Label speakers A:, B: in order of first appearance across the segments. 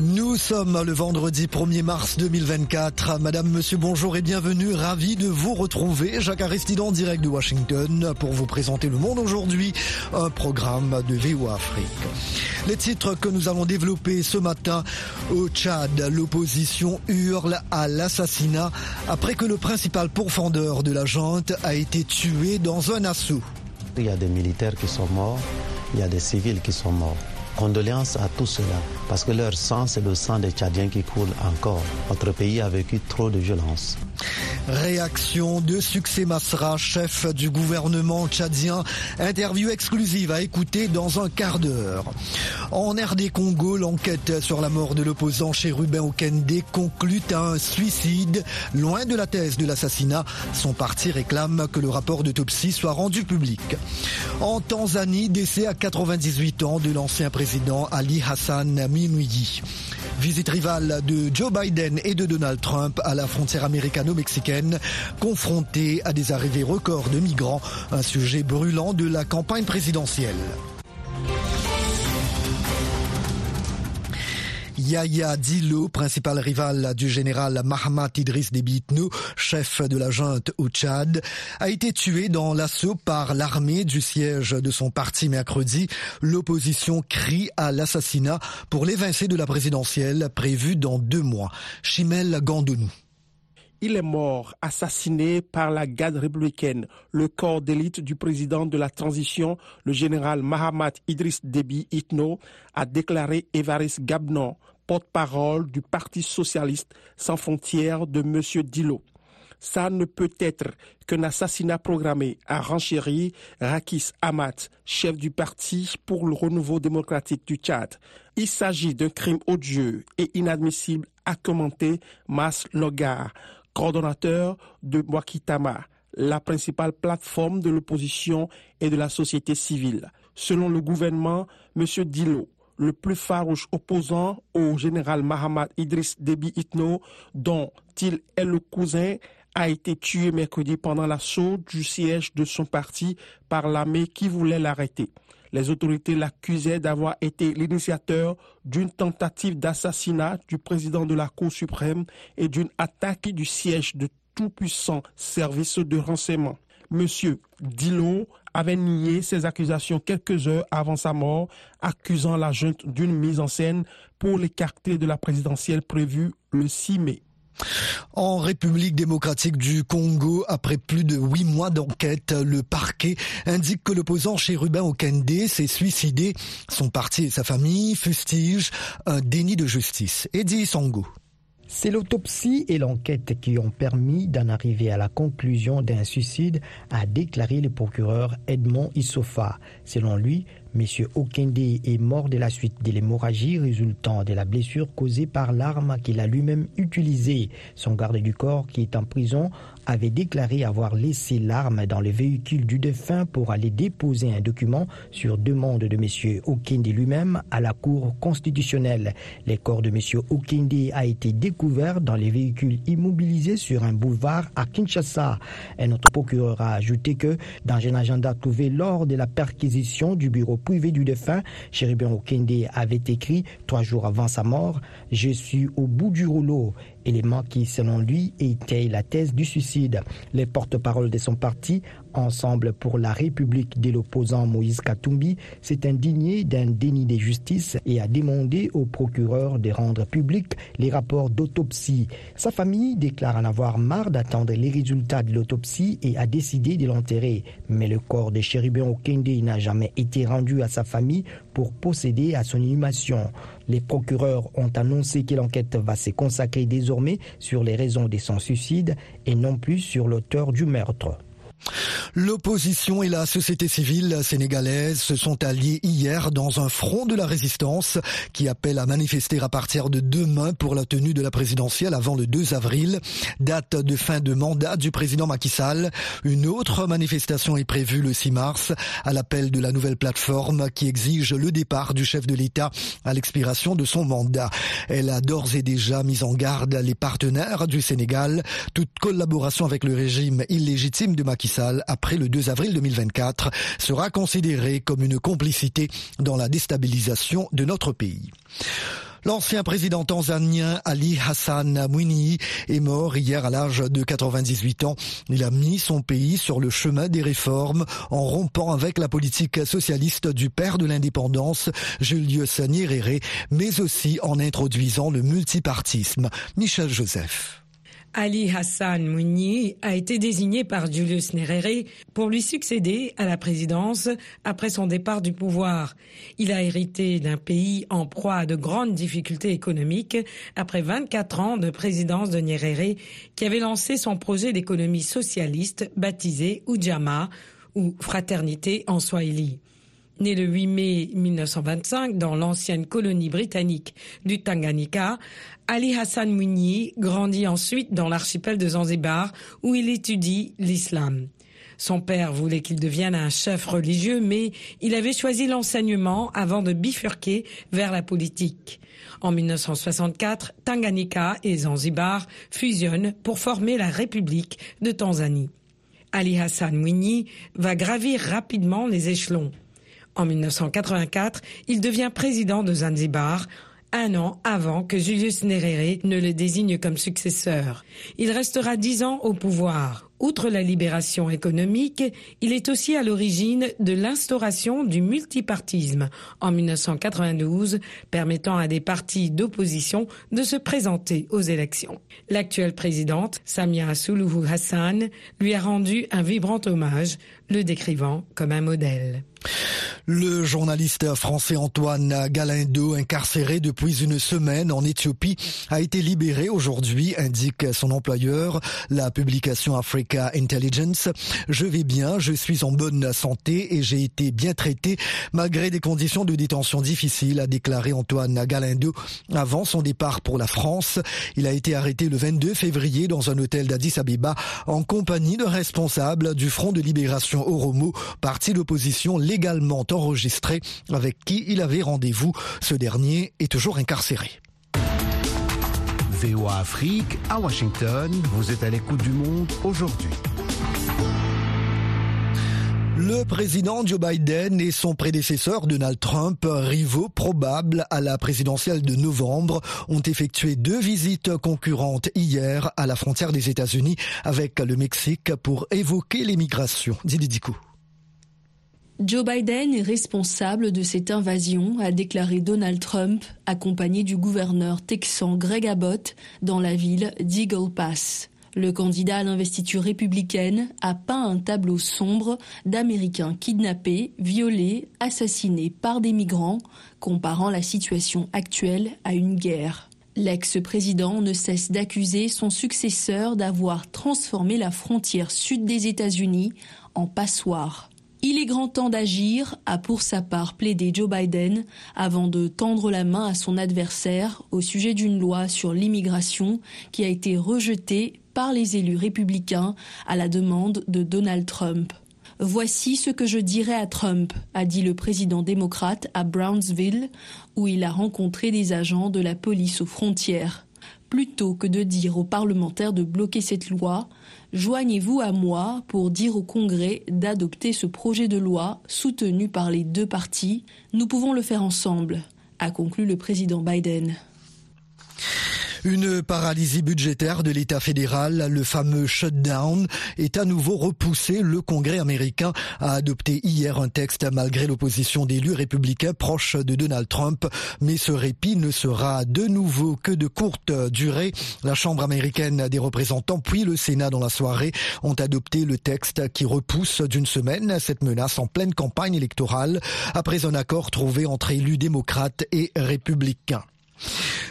A: Nous sommes le vendredi 1er mars 2024. Madame, monsieur, bonjour et bienvenue. Ravi de vous retrouver. Jacques Aristide en direct de Washington pour vous présenter Le Monde aujourd'hui, un programme de VO Afrique. Les titres que nous allons développer ce matin au Tchad, l'opposition hurle à l'assassinat après que le principal pourfendeur de la junte a été tué dans un assaut.
B: Il y a des militaires qui sont morts, il y a des civils qui sont morts. Condoléances à tout cela, parce que leur sang, c'est le sang des Tchadiens qui coule encore. Notre pays a vécu trop de violence.
A: Réaction de Succès Masra, chef du gouvernement tchadien. Interview exclusive à écouter dans un quart d'heure. En RD Congo, l'enquête sur la mort de l'opposant Chérubin Okende conclut à un suicide. Loin de la thèse de l'assassinat, son parti réclame que le rapport d'autopsie soit rendu public. En Tanzanie, décès à 98 ans de l'ancien président Ali Hassan Minouyi. Visite rivale de Joe Biden et de Donald Trump à la frontière américano-mexicaine, confrontés à des arrivées records de migrants, un sujet brûlant de la campagne présidentielle. Yaya Dilo, principal rival du général Mahamat Idriss Déby chef de la junte au Tchad, a été tué dans l'assaut par l'armée du siège de son parti mercredi. L'opposition crie à l'assassinat pour l'évincer de la présidentielle prévue dans deux mois. Chimel Gandonou.
C: Il est mort, assassiné par la garde républicaine, le corps d'élite du président de la transition, le général Mahamat Idriss Déby Itno, a déclaré Évariste Gabnon, porte-parole du Parti socialiste sans frontières de M. Dilo. Ça ne peut être qu'un assassinat programmé, a renchéri Rakis Amat, chef du Parti pour le renouveau démocratique du Tchad. Il s'agit d'un crime odieux et inadmissible, a commenté Mas Logar, coordonnateur de Wakitama, la principale plateforme de l'opposition et de la société civile. Selon le gouvernement, M. Dilo, le plus farouche opposant au général Mahamat Idriss Déby Itno, dont il est le cousin, a été tué mercredi pendant l'assaut du siège de son parti par l'armée qui voulait l'arrêter. Les autorités l'accusaient d'avoir été l'initiateur d'une tentative d'assassinat du président de la Cour suprême et d'une attaque du siège de tout-puissant service de renseignement. Monsieur Dillon avait nié ces accusations quelques heures avant sa mort, accusant la junte d'une mise en scène pour l'écarter de la présidentielle prévue le 6 mai.
A: En République démocratique du Congo, après plus de huit mois d'enquête, le parquet indique que l'opposant Chérubin Okende s'est suicidé. Son parti et sa famille fustigent un déni de justice. Eddie Sango.
D: C'est l'autopsie et l'enquête qui ont permis d'en arriver à la conclusion d'un suicide, a déclaré le procureur Edmond Issofa. Selon lui, M. Okende est mort de la suite de l'hémorragie résultant de la blessure causée par l'arme qu'il a lui-même utilisée. Son garde du corps, qui est en prison, avait déclaré avoir laissé l'arme dans le véhicule du défunt pour aller déposer un document sur demande de M. Okende lui-même à la Cour constitutionnelle. Le corps de M. Okende a été découvert dans les véhicules immobilisés sur un boulevard à Kinshasa. Un autre procureur a ajouté que, dans un agenda trouvé lors de la perquisition du bureau privé du défunt, Chéribin Okende avait écrit trois jours avant sa mort Je suis au bout du rouleau élément qui, selon lui, était la thèse du suicide. Les porte-paroles de son parti, Ensemble pour la République de l'opposant Moïse Katumbi, s'est indigné d'un déni de justice et a demandé au procureur de rendre public les rapports d'autopsie. Sa famille déclare en avoir marre d'attendre les résultats de l'autopsie et a décidé de l'enterrer. Mais le corps de Chérubin Okende n'a jamais été rendu à sa famille pour procéder à son inhumation. Les procureurs ont annoncé que l'enquête va se consacrer désormais sur les raisons de son suicide et non plus sur l'auteur du meurtre.
A: L'opposition et la société civile sénégalaise se sont alliés hier dans un front de la résistance qui appelle à manifester à partir de demain pour la tenue de la présidentielle avant le 2 avril, date de fin de mandat du président Macky Sall. Une autre manifestation est prévue le 6 mars à l'appel de la nouvelle plateforme qui exige le départ du chef de l'État à l'expiration de son mandat. Elle a d'ores et déjà mis en garde les partenaires du Sénégal. Toute collaboration avec le régime illégitime de Macky Après le 2 avril 2024 sera considérée comme une complicité dans la déstabilisation de notre pays. L'ancien président tanzanien Ali Hassan Mwinyi est mort hier à l'âge de 98 ans. Il a mis son pays sur le chemin des réformes en rompant avec la politique socialiste du père de l'indépendance, Julius Nyerere, mais aussi en introduisant le multipartisme. Michel Joseph.
E: Ali Hassan Mouni a été désigné par Julius Nyerere pour lui succéder à la présidence après son départ du pouvoir. Il a hérité d'un pays en proie à de grandes difficultés économiques après 24 ans de présidence de Nyerere qui avait lancé son projet d'économie socialiste baptisé Ujamaa ou Fraternité en Swahili. Né le 8 mai 1925 dans l'ancienne colonie britannique du Tanganyika, Ali Hassan Mwinyi grandit ensuite dans l'archipel de Zanzibar où il étudie l'islam. Son père voulait qu'il devienne un chef religieux, mais il avait choisi l'enseignement avant de bifurquer vers la politique. En 1964, Tanganyika et Zanzibar fusionnent pour former la République de Tanzanie. Ali Hassan Mwinyi va gravir rapidement les échelons. En 1984, il devient président de Zanzibar, un an avant que Julius Nyerere ne le désigne comme successeur. Il restera dix ans au pouvoir. Outre la libération économique, il est aussi à l'origine de l'instauration du multipartisme en 1992, permettant à des partis d'opposition de se présenter aux élections. L'actuelle présidente, Samia Suluhu Hassan, lui a rendu un vibrant hommage, le décrivant comme un modèle.
A: Le journaliste français Antoine Galindo, incarcéré depuis une semaine en Éthiopie, a été libéré aujourd'hui, indique son employeur, la publication Intelligence. Je vais bien, je suis en bonne santé et j'ai été bien traité malgré des conditions de détention difficiles, a déclaré Antoine Galindo avant son départ pour la France. Il a été arrêté le 22 février dans un hôtel d'Addis Abeba en compagnie de responsables du Front de libération Oromo, parti d'opposition légalement enregistré avec qui il avait rendez-vous. Ce dernier est toujours incarcéré.
F: VOA Afrique à Washington, vous êtes à l'écoute du monde aujourd'hui.
A: Le président Joe Biden et son prédécesseur Donald Trump, rivaux probables à la présidentielle de novembre, ont effectué deux visites concurrentes hier à la frontière des États-Unis avec le Mexique pour évoquer l'immigration. Didi
G: Joe Biden est responsable de cette invasion, a déclaré Donald Trump, accompagné du gouverneur texan Greg Abbott dans la ville d'Eagle Pass. Le candidat à l'investiture républicaine a peint un tableau sombre d'Américains kidnappés, violés, assassinés par des migrants, comparant la situation actuelle à une guerre. L'ex-président ne cesse d'accuser son successeur d'avoir transformé la frontière sud des États-Unis en passoire. Il est grand temps d'agir, a pour sa part plaidé Joe Biden avant de tendre la main à son adversaire au sujet d'une loi sur l'immigration qui a été rejetée par les élus républicains à la demande de Donald Trump. Voici ce que je dirais à Trump, a dit le président démocrate à Brownsville, où il a rencontré des agents de la police aux frontières. Plutôt que de dire aux parlementaires de bloquer cette loi, Joignez-vous à moi pour dire au Congrès d'adopter ce projet de loi soutenu par les deux partis. Nous pouvons le faire ensemble, a conclu le président Biden.
A: Une paralysie budgétaire de l'État fédéral, le fameux shutdown, est à nouveau repoussé. Le Congrès américain a adopté hier un texte malgré l'opposition d'élus républicains proches de Donald Trump. Mais ce répit ne sera de nouveau que de courte durée. La Chambre américaine des représentants puis le Sénat dans la soirée ont adopté le texte qui repousse d'une semaine cette menace en pleine campagne électorale après un accord trouvé entre élus démocrates et républicains.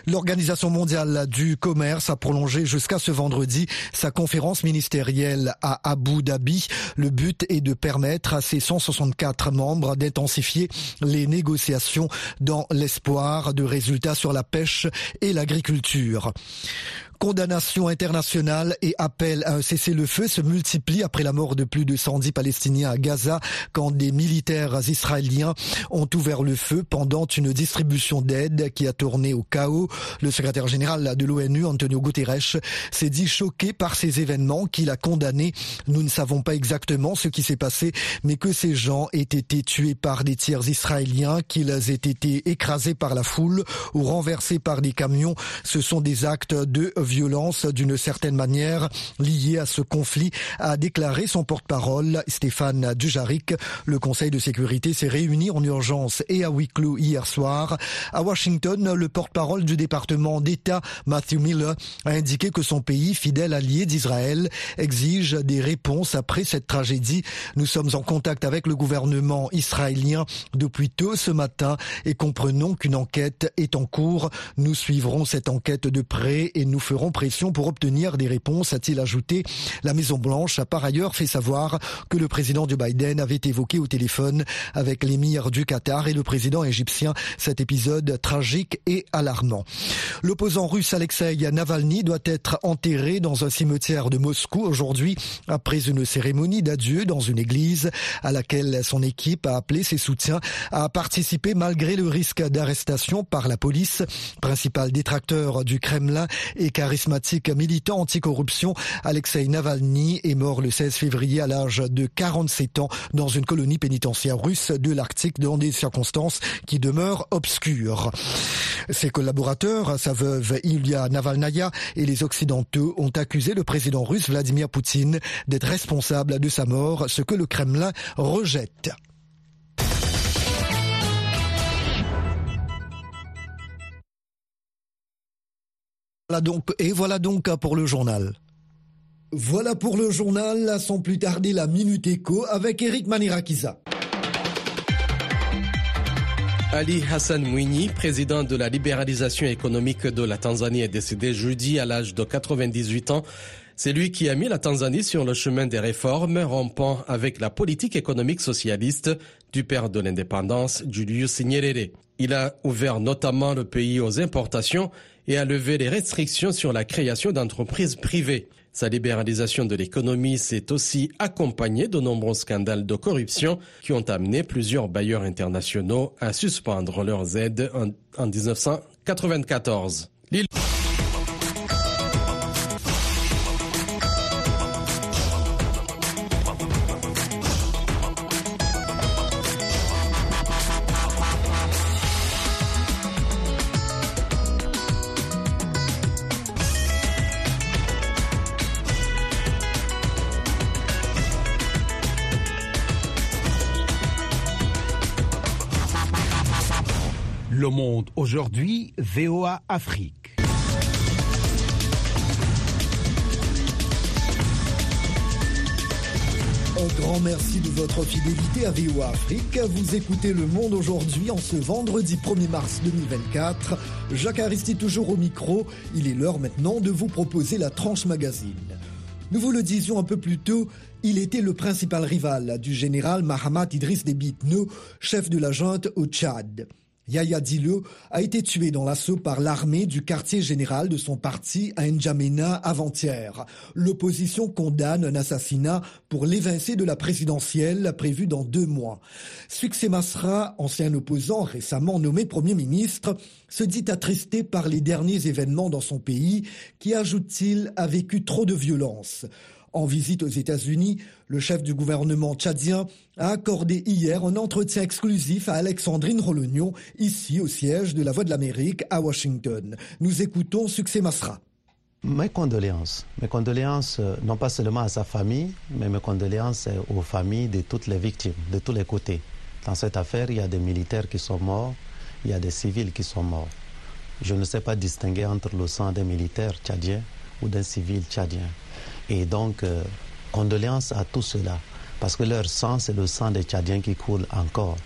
A: L'Organisation mondiale du commerce a prolongé jusqu'à ce vendredi sa conférence ministérielle à Abu Dhabi. Le but est de permettre à ses 164 membres d'intensifier les négociations dans l'espoir de résultats sur la pêche et l'agriculture. Condamnation internationale et appel à un cessez-le-feu se multiplient après la mort de plus de 110 Palestiniens à Gaza quand des militaires israéliens ont ouvert le feu pendant une distribution d'aide qui a tourné au chaos. Le secrétaire général de l'ONU, Antonio Guterres, s'est dit choqué par ces événements qu'il a condamnés. Nous ne savons pas exactement ce qui s'est passé, mais que ces gens aient été tués par des tirs israéliens, qu'ils aient été écrasés par la foule ou renversés par des camions, ce sont des actes de violence d'une certaine manière liés à ce conflit, a déclaré son porte-parole Stéphane Dujarric. Le Conseil de sécurité s'est réuni en urgence et à huis clos hier soir. À Washington, le porte-parole du département d'État, Matthew Miller, a indiqué que son pays, fidèle allié d'Israël, exige des réponses après cette tragédie. Nous sommes en contact avec le gouvernement israélien depuis tôt ce matin et comprenons qu'une enquête est en cours. Nous suivrons cette enquête de près et nous ferons pression pour obtenir des réponses, a-t-il ajouté. La Maison-Blanche a par ailleurs fait savoir que le président Joe Biden avait évoqué au téléphone avec l'émir du Qatar et le président égyptien cet épisode tragique et alarmant. L'opposant russe Alexei Navalny doit être enterré dans un cimetière de Moscou aujourd'hui après une cérémonie d'adieu dans une église à laquelle son équipe a appelé ses soutiens à participer malgré le risque d'arrestation par la police. Principal détracteur du Kremlin et charismatique militant anticorruption, Alexei Navalny est mort le 16 février à l'âge de 47 ans dans une colonie pénitentiaire russe de l'Arctique dans des circonstances qui demeurent obscures. Ses collaborateurs, sa veuve Ilya Navalnaya et les Occidentaux ont accusé le président russe Vladimir Poutine d'être responsable de sa mort, ce que le Kremlin rejette. Voilà donc, et voilà donc pour le journal. Voilà pour le journal, sans plus tarder la Minute Éco avec Eric Manirakiza.
H: Ali Hassan Mouini, président de la libéralisation économique de la Tanzanie, est décédé jeudi à l'âge de 98 ans. C'est lui qui a mis la Tanzanie sur le chemin des réformes, rompant avec la politique économique socialiste du père de l'indépendance, Julius Nyerere. Il a ouvert notamment le pays aux importations et a levé les restrictions sur la création d'entreprises privées. Sa libéralisation de l'économie s'est aussi accompagnée de nombreux scandales de corruption qui ont amené plusieurs bailleurs internationaux à suspendre leurs aides en, en 1994.
F: Aujourd'hui, VOA Afrique.
A: Un grand merci de votre fidélité à VOA Afrique. Vous écoutez Le Monde aujourd'hui en ce vendredi 1er mars 2024. Jacques Aristide toujours au micro. Il est l'heure maintenant de vous proposer la tranche magazine. Nous vous le disions un peu plus tôt, il était le principal rival du général Mahamat Idriss Déby chef de la junte au Tchad. Yaya Dilo a été tué dans l'assaut par l'armée du quartier général de son parti à N'Djamena avant-hier. L'opposition condamne un assassinat pour l'évincer de la présidentielle prévue dans deux mois. Succès Masra, ancien opposant récemment nommé Premier ministre, se dit attristé par les derniers événements dans son pays qui, ajoute-t-il, a vécu trop de violence. En visite aux États-Unis, le chef du gouvernement tchadien a accordé hier un entretien exclusif à Alexandrine Rolognon, ici au siège de la Voix de l'Amérique à Washington. Nous écoutons Succès Masra.
B: Mes condoléances. Mes condoléances, non pas seulement à sa famille, mais mes condoléances aux familles de toutes les victimes, de tous les côtés. Dans cette affaire, il y a des militaires qui sont morts, il y a des civils qui sont morts. Je ne sais pas distinguer entre le sang d'un militaire tchadien ou d'un civil tchadien. Et donc, euh, condoléances à tous ceux-là, parce que leur sang, c'est le sang des Tchadiens qui coule encore.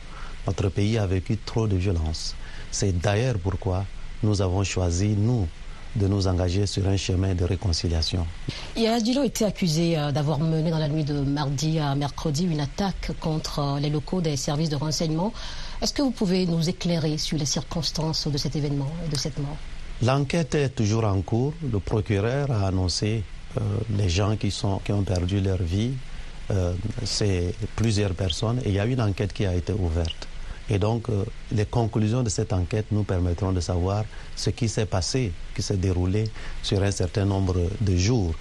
B: Notre pays a vécu trop de violence. C'est d'ailleurs pourquoi nous avons choisi, nous, de nous engager sur un chemin de réconciliation.
I: Yaya Dilo était accusé euh, d'avoir mené dans la nuit de mardi à mercredi une attaque contre euh, les locaux des services de renseignement. Est-ce que vous pouvez nous éclairer sur les circonstances de cet événement et de cette mort?
B: L'enquête est toujours en cours. Le procureur a annoncé euh, les gens qui, sont, qui ont perdu leur vie. Euh, c'est plusieurs personnes et il y a une enquête qui a été ouverte. Et donc, euh, les conclusions de cette enquête nous permettront de savoir ce qui s'est passé, qui s'est déroulé sur un certain nombre de jours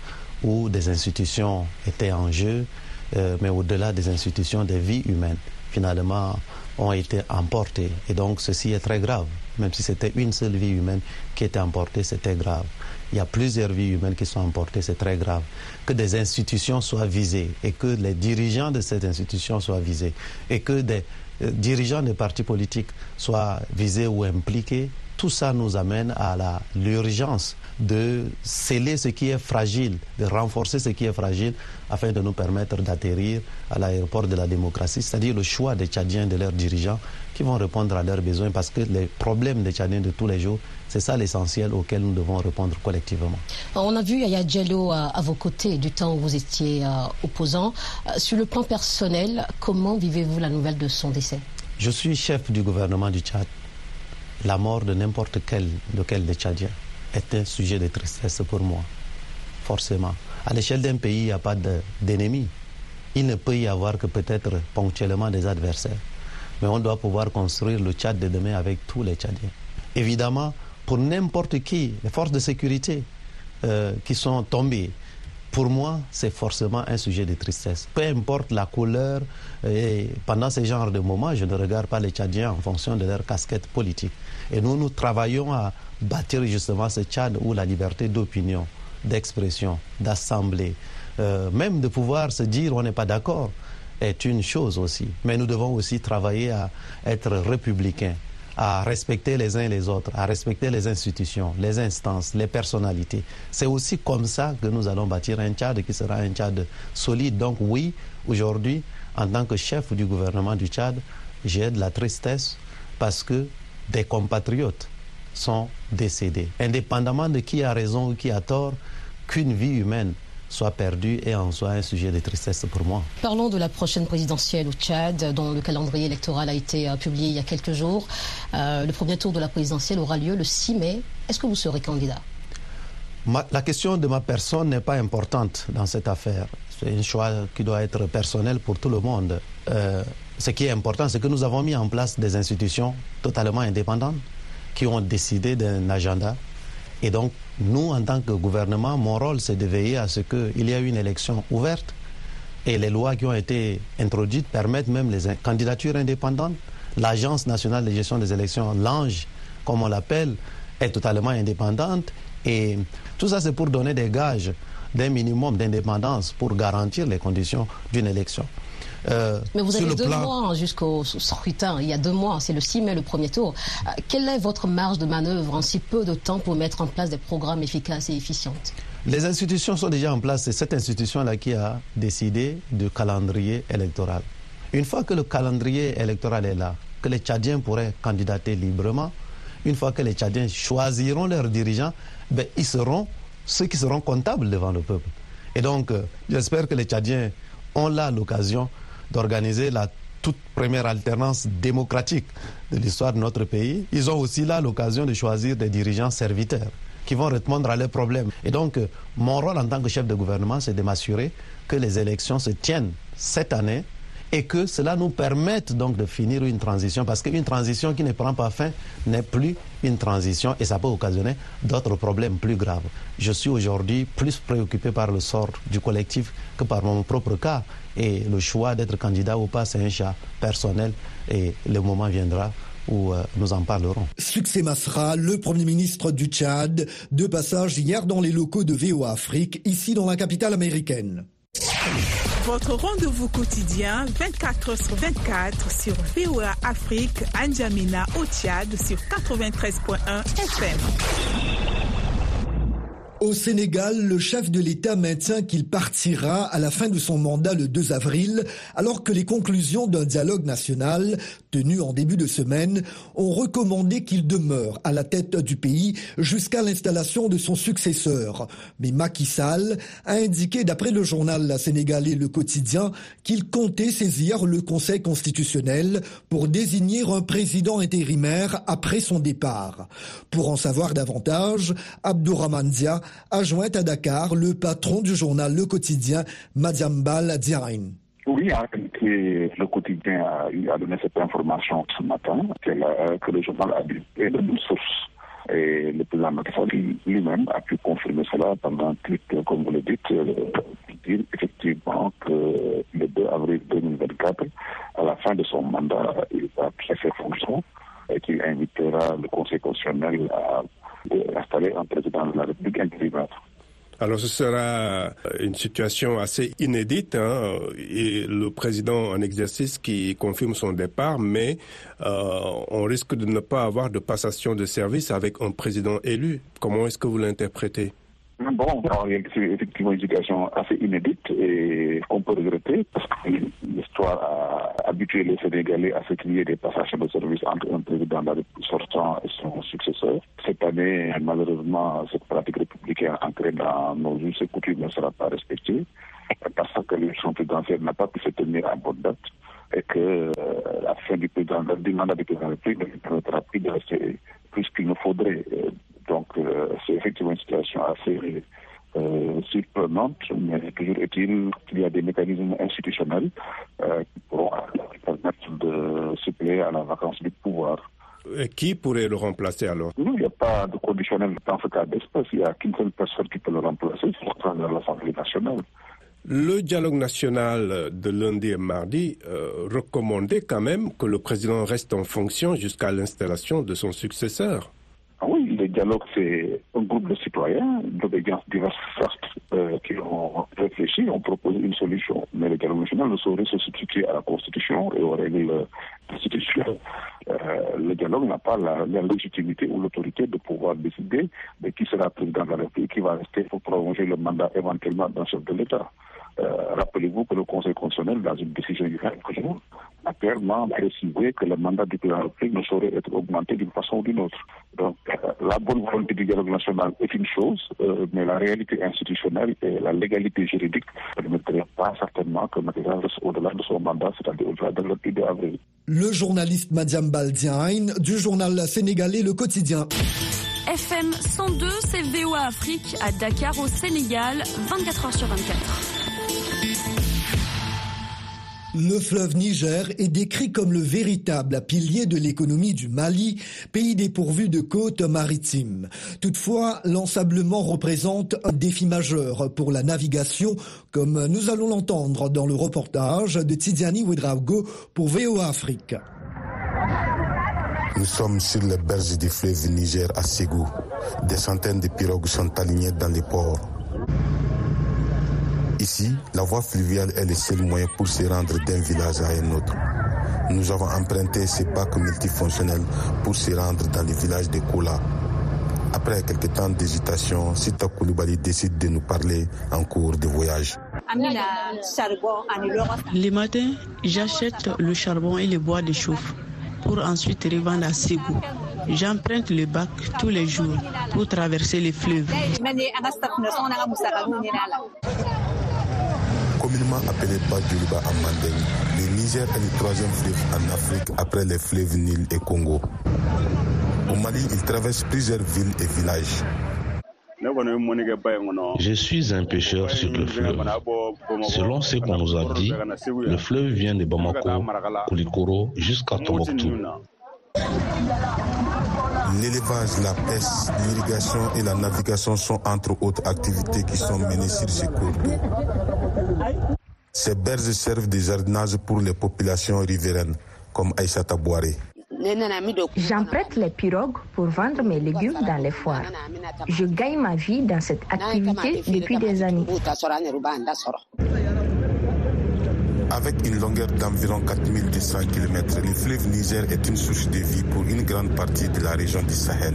B: où des institutions étaient en jeu, mais au-delà des institutions, des vies humaines, finalement, ont été emportées. Et donc, ceci est très grave. Même si c'était une seule vie humaine qui était emportée, c'était grave. Il y a plusieurs vies humaines qui sont emportées, c'est très grave. Que des institutions soient visées et que les dirigeants de ces institutions soient visés et que des euh, dirigeants des partis politiques soient visés ou impliqués, tout ça nous amène à l'urgence de sceller ce qui est fragile, de renforcer ce qui est fragile afin de nous permettre d'atterrir à l'aéroport de la démocratie, c'est-à-dire le choix des Tchadiens de leurs dirigeants qui vont répondre à leurs besoins parce que les problèmes des Tchadiens de tous les jours, c'est ça l'essentiel auquel nous devons répondre collectivement.
I: On a vu Yaya Diallo euh, à, vos côtés du temps où vous étiez euh, opposant. Euh, sur le plan personnel, comment vivez-vous la nouvelle de son décès?
B: Je suis chef du gouvernement du Tchad. La mort de n'importe quel, lequel des Tchadiens est un sujet de tristesse pour moi, forcément. À l'échelle d'un pays, il n'y a pas d'ennemis. Il ne peut y avoir que peut-être ponctuellement des adversaires mais on doit pouvoir construire le Tchad de demain avec tous les Tchadiens. Évidemment, pour n'importe qui, les forces de sécurité euh, qui sont tombées, pour moi, c'est forcément un sujet de tristesse. Peu importe la couleur, et pendant ce genre de moments, je ne regarde pas les Tchadiens en fonction de leur casquette politique. Et nous, nous travaillons à bâtir justement ce Tchad où la liberté d'opinion, d'expression, d'assemblée, euh, même de pouvoir se dire on n'est pas d'accord, est une chose aussi. Mais nous devons aussi travailler à être républicains, à respecter les uns les autres, à respecter les institutions, les instances, les personnalités. C'est aussi comme ça que nous allons bâtir un Tchad qui sera un Tchad solide. Donc oui, aujourd'hui, en tant que chef du gouvernement du Tchad, j'ai de la tristesse parce que des compatriotes sont décédés. Indépendamment de qui a raison ou qui a tort, qu'une vie humaine soit perdu et en soit un sujet de tristesse pour moi.
I: Parlons de la prochaine présidentielle au Tchad, dont le calendrier électoral a été euh, publié il y a quelques jours. Euh, le premier tour de la présidentielle aura lieu le 6 mai. Est-ce que vous serez candidat?
B: La question de ma personne n'est pas importante dans cette affaire. C'est un choix qui doit être personnel pour tout le monde. Euh, ce qui est important, c'est que nous avons mis en place des institutions totalement indépendantes qui ont décidé d'un agenda et donc, nous, en tant que gouvernement, mon rôle, c'est de veiller à ce qu'il y ait une élection ouverte. Et les lois qui ont été introduites permettent même les candidatures indépendantes. L'Agence nationale de gestion des élections, l'ANGE, comme on l'appelle, est totalement indépendante. Et tout ça, c'est pour donner des gages d'un minimum d'indépendance pour garantir les conditions d'une élection.
I: Euh, Mais vous avez deux mois jusqu'au scrutin. Il y a deux mois, c'est le 6 mai le premier tour. Euh, quelle est votre marge de manœuvre en si peu de temps pour mettre en place des programmes efficaces et efficients
B: Les institutions sont déjà en place. C'est cette institution-là qui a décidé du calendrier électoral. Une fois que le calendrier électoral est là, que les Tchadiens pourraient candidater librement, une fois que les Tchadiens choisiront leurs dirigeants, ben, ils seront ceux qui seront comptables devant le peuple. Et donc, euh, j'espère que les Tchadiens ont là l'occasion d'organiser la toute première alternance démocratique de l'histoire de notre pays. Ils ont aussi là l'occasion de choisir des dirigeants serviteurs qui vont répondre à leurs problèmes. Et donc, euh, mon rôle en tant que chef de gouvernement, c'est de m'assurer que les élections se tiennent cette année et que cela nous permette donc de finir une transition, parce qu'une transition qui ne prend pas fin n'est plus une transition et ça peut occasionner d'autres problèmes plus graves. Je suis aujourd'hui plus préoccupé par le sort du collectif que par mon propre cas et le choix d'être candidat ou pas, c'est un choix personnel et le moment viendra où euh, nous en parlerons.
A: Succès Masra, le Premier ministre du Tchad, de passage hier dans les locaux de VOA Afrique, ici dans la capitale américaine.
J: Votre rendez-vous quotidien 24 sur 24 sur VOA Afrique, Anjamina au Tchad sur 93.1 FM.
A: Au Sénégal, le chef de l'État maintient qu'il partira à la fin de son mandat le 2 avril, alors que les conclusions d'un dialogue national tenu en début de semaine ont recommandé qu'il demeure à la tête du pays jusqu'à l'installation de son successeur. Mais Macky Sall a indiqué, d'après le journal sénégalais Le Quotidien, qu'il comptait saisir le Conseil constitutionnel pour désigner un président intérimaire après son départ. Pour en savoir davantage, Abdourahman Dia joint à Dakar le patron du journal Le Quotidien, Madiambal Diagne.
K: Oui, le quotidien a, donné cette information ce matin, que le journal a dit de deux sources. Et le président Macky lui-même a pu confirmer cela pendant un tweet, comme vous le dites, euh, dire effectivement que le 2 avril 2024, à la fin de son mandat, il va ses fonctions et qu'il invitera le Conseil constitutionnel à installer un président de la République intérimaire.
C: Alors ce sera une situation assez inédite hein, et le président en exercice qui confirme son départ, mais euh, on risque de ne pas avoir de passation de service avec un président élu. Comment est-ce que vous l'interprétez?
K: Bon, c'est effectivement une situation assez inédite et qu'on peut regretter parce que l'histoire a habitué les Sénégalais à ce qu'il y ait des passations de service entre un président sortant et son successeur. Cette année, malheureusement, cette pratique républicaine ancrée dans nos us et coutumes ne sera pas respectée parce que l'élection présidentielle n'a pas pu se tenir à bonne date et que euh, la fin du, président, du mandat du président ne permettra plus de rester plus qu'il ne faudrait. Donc, euh, c'est effectivement une situation assez euh, surprenante, mais toujours est-il qu'il y a des mécanismes institutionnels euh, qui pourront permettre de suppléer à la vacance du pouvoir.
C: Et qui pourrait le remplacer alors?
K: Non, il n'y a pas de conditionnel dans ce cas d'espèce. Il n'y a qu'une seule personne qui peut le remplacer, c'est le l'Assemblée nationale.
C: Le dialogue national de lundi et mardi recommandait quand même que le président reste en fonction jusqu'à l'installation de son successeur.
K: Le dialogue, c'est un groupe de citoyens d'obédience diverses euh, qui ont réfléchi, ont proposé une solution. Mais le dialogue national ne saurait se substituer à la Constitution et aux règles constitutionnelles. Euh, le dialogue n'a pas la, légitimité ou l'autorité de pouvoir décider de qui sera président de la République, qui va rester pour prolonger le mandat éventuellement d'un chef de l'État. Euh, rappelez-vous que le Conseil constitutionnel, dans une décision du 20 jour, a clairement précisé que le mandat du président de la République ne saurait être augmenté d'une façon ou d'une autre. Donc, euh, la bonne volonté du dialogue national est une chose, euh, mais la réalité institutionnelle et la légalité juridique ne permettraient pas certainement que Mathias reste au-delà de son mandat, c'est-à-dire au-delà de l'autre de avril.
A: Le journaliste Madiam Baldiaine du journal sénégalais Le Quotidien.
G: FM 102, c'est VOA Afrique à Dakar au Sénégal, 24 h sur 24.
A: Le fleuve Niger est décrit comme le véritable pilier de l'économie du Mali, pays dépourvu de côtes maritimes. Toutefois, l'ensablement représente un défi majeur pour la navigation, comme nous allons l'entendre dans le reportage de Tidiane Ouedraogo pour VOA Afrique.
L: Nous sommes sur les berges du fleuve Niger à Ségou. Des centaines de pirogues sont alignées dans les ports. Ici, la voie fluviale est le seul moyen pour se rendre d'un village à un autre. Nous avons emprunté ces bacs multifonctionnels pour se rendre dans le village de Kola. Après quelques temps d'hésitation, Sita Koulibaly décide de nous parler en cours de voyage.
M: Les matins, j'achète le charbon et le bois de chauffe pour ensuite revendre à Ségou. J'emprunte le bac tous les jours pour traverser les fleuves
L: communément appelé Badjuriba en Mandeng. Le Niger est le troisième fleuve en Afrique après les fleuves Nil et Congo. Au Mali, il traverse plusieurs villes et villages.
N: Je suis un pêcheur sur le fleuve. Selon ce qu'on nous a dit, le fleuve vient de Bamako, Koulikoro jusqu'à Tombouctou.
L: L'élevage, la pêche, l'irrigation et la navigation sont entre autres activités qui sont menées sur ce cours d'eau. Ces berges servent de jardinage pour les populations riveraines, comme Aïcha Tabouare.
O: J'emprunte les pirogues pour vendre mes légumes dans les foires. Je gagne ma vie dans cette activité depuis des années.
L: Avec une longueur d'environ 4200 km, le fleuve Niger est une source de vie pour une grande partie de la région du Sahel.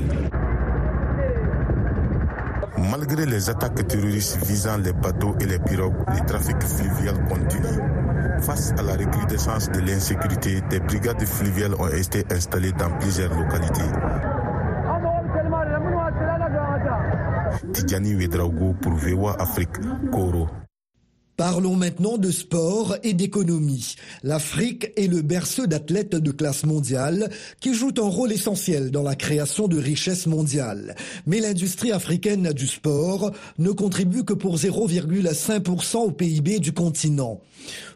L: Malgré les attaques terroristes visant les bateaux et les pirogues, le trafic fluvial continue. Face à la recrudescence de l'insécurité, des brigades fluviales ont été installées dans plusieurs localités. Tidjani Wedraogo pour VOA Afrique, Koro.
A: Parlons maintenant de sport et d'économie. L'Afrique est le berceau d'athlètes de classe mondiale qui jouent un rôle essentiel dans la création de richesses mondiales. Mais l'industrie africaine du sport ne contribue que pour 0,5% au PIB du continent.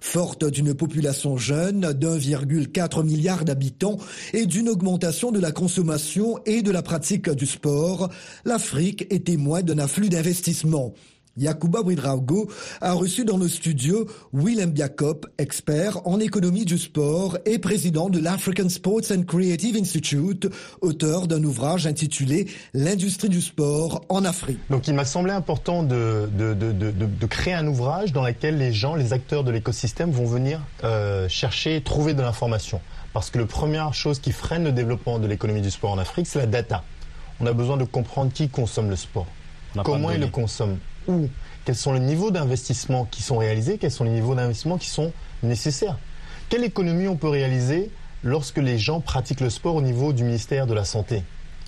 A: Forte d'une population jeune d'1,4 milliard d'habitants et d'une augmentation de la consommation et de la pratique du sport, l'Afrique est témoin d'un afflux d'investissements. Yakuba Widraugo a reçu dans le studio Willem Biakop, expert en économie du sport et président de l'African Sports and Creative Institute, auteur d'un ouvrage intitulé L'industrie du sport en Afrique.
P: Donc il m'a semblé important de, de, de, de, créer un ouvrage dans lequel les gens, les acteurs de l'écosystème vont venir euh, chercher, trouver de l'information. Parce que la première chose qui freine le développement de l'économie du sport en Afrique, c'est la data. On a besoin de comprendre qui consomme le sport, comment il le consomme, où, quels sont les niveaux d'investissement qui sont réalisés, quels sont les niveaux d'investissement qui sont nécessaires? Quelle économie on peut réaliser lorsque les gens pratiquent le sport au niveau du ministère de la Santé?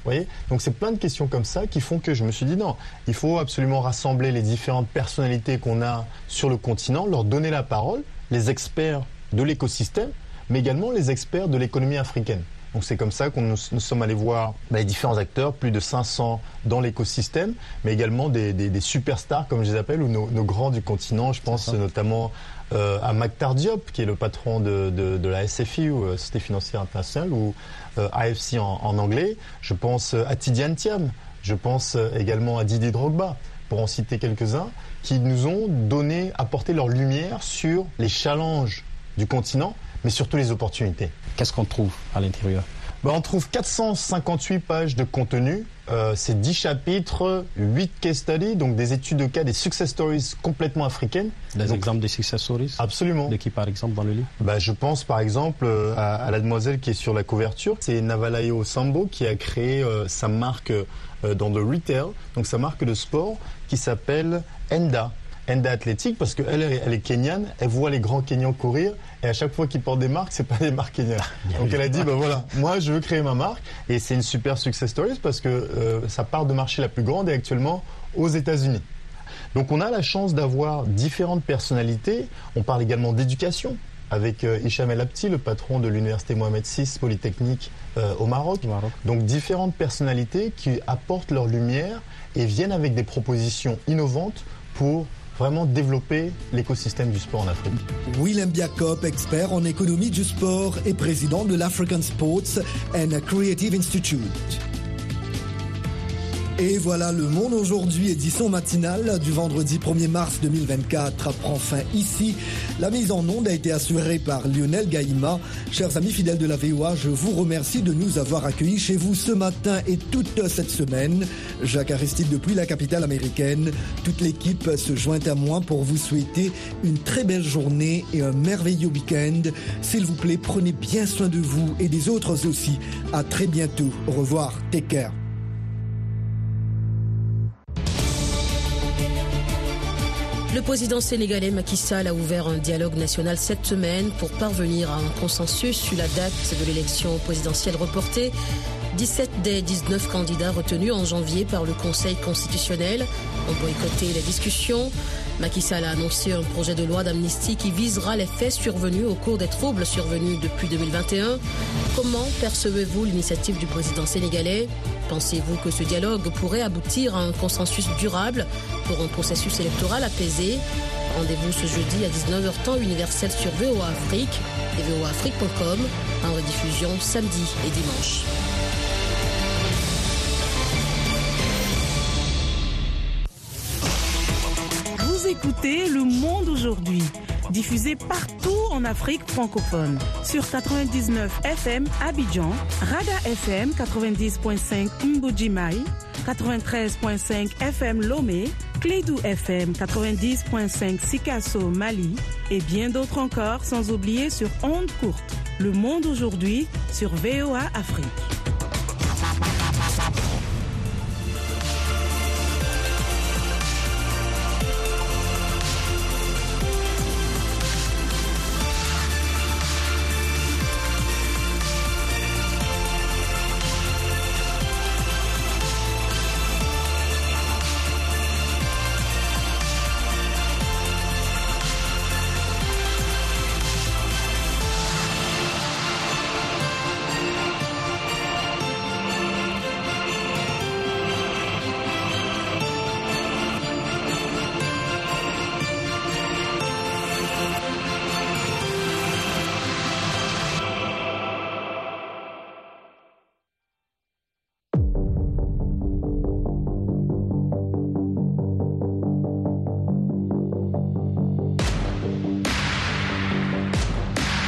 P: Voyez? Donc c'est plein de questions comme ça qui font que je me suis dit non, il faut absolument rassembler les différentes personnalités qu'on a sur le continent, leur donner la parole, les experts de l'écosystème, mais également les experts de l'économie africaine. Donc c'est comme ça qu'on nous, sommes allés voir bah, les différents acteurs, plus de 500 dans l'écosystème, mais également des, superstars, comme je les appelle, ou nos, grands du continent. Je pense notamment euh, à Mac Diop, qui est le patron de, la SFI, ou euh, Société Financière Internationale, ou euh, AFC en, anglais. Je pense à Tidiane Thiam. Je pense également à Didier Drogba, pour en citer quelques-uns, qui nous ont donné, apporté leur lumière sur les challenges du continent, mais surtout les opportunités.
Q: Qu'est-ce qu'on trouve à l'intérieur?
P: Ben, On trouve 458 pages de contenu. Euh, c'est 10 chapitres, 8 case studies, donc des études de cas, des success stories complètement africaines.
Q: Des exemples des success stories?
P: Absolument.
Q: De qui, par exemple, dans le livre?
P: Ben, Je pense, par exemple, euh, à, la demoiselle qui est sur la couverture. C'est Navalayo Sambo qui a créé euh, sa marque dans le retail, donc sa marque de sport, qui s'appelle Enda. Enda Athletic parce qu'elle elle est kenyane, elle voit les grands Kenyans courir et à chaque fois qu'ils portent des marques, c'est pas des marques kenyanes. Donc elle a dit, ben voilà, moi je veux créer ma marque et c'est une super success story parce que euh, ça part de marché la plus grande et actuellement aux États-Unis. Donc on a la chance d'avoir différentes personnalités. On parle également d'éducation avec euh, Hicham El Abti, le patron de l'université Mohamed VI Polytechnique euh, au Maroc. Maroc. Donc différentes personnalités qui apportent leur lumière et viennent avec des propositions innovantes pour vraiment développer l'écosystème du sport en Afrique.
A: Willem Biakop, expert en économie du sport et président de l'African Sports and Creative Institute. Et voilà, le monde aujourd'hui, édition matinale du vendredi 1er mars 2024 prend fin ici. La mise en onde a été assurée par Lionel Gaïma. Chers amis fidèles de la VOA, je vous remercie de nous avoir accueillis chez vous ce matin et toute cette semaine. Jacques Aristide depuis la capitale américaine. Toute l'équipe se joint à moi pour vous souhaiter une très belle journée et un merveilleux week-end. S'il vous plaît, prenez bien soin de vous et des autres aussi. À très bientôt. Au revoir. Take care.
I: Le président sénégalais Macky Sall a ouvert un dialogue national cette semaine pour parvenir à un consensus sur la date de l'élection présidentielle reportée. 17 des 19 candidats retenus en janvier par le Conseil constitutionnel ont boycotté les discussions. Macky Sall a annoncé un projet de loi d'amnistie qui visera les faits survenus au cours des troubles survenus depuis 2021. Comment percevez-vous l'initiative du président sénégalais? Pensez-vous que ce dialogue pourrait aboutir à un consensus durable pour un processus électoral apaisé? Rendez-vous ce jeudi à 19h temps universel sur VOA Afrique et en rediffusion samedi et dimanche.
J: Écoutez Le Monde aujourd'hui diffusé partout en Afrique francophone. Sur 99 FM Abidjan, Rada FM 90.5 Mbujimai, 93.5 FM Lomé, Clédou FM 90.5 Sikasso Mali et bien d'autres encore sans oublier sur Onde Courte. Le monde aujourd'hui sur VOA Afrique.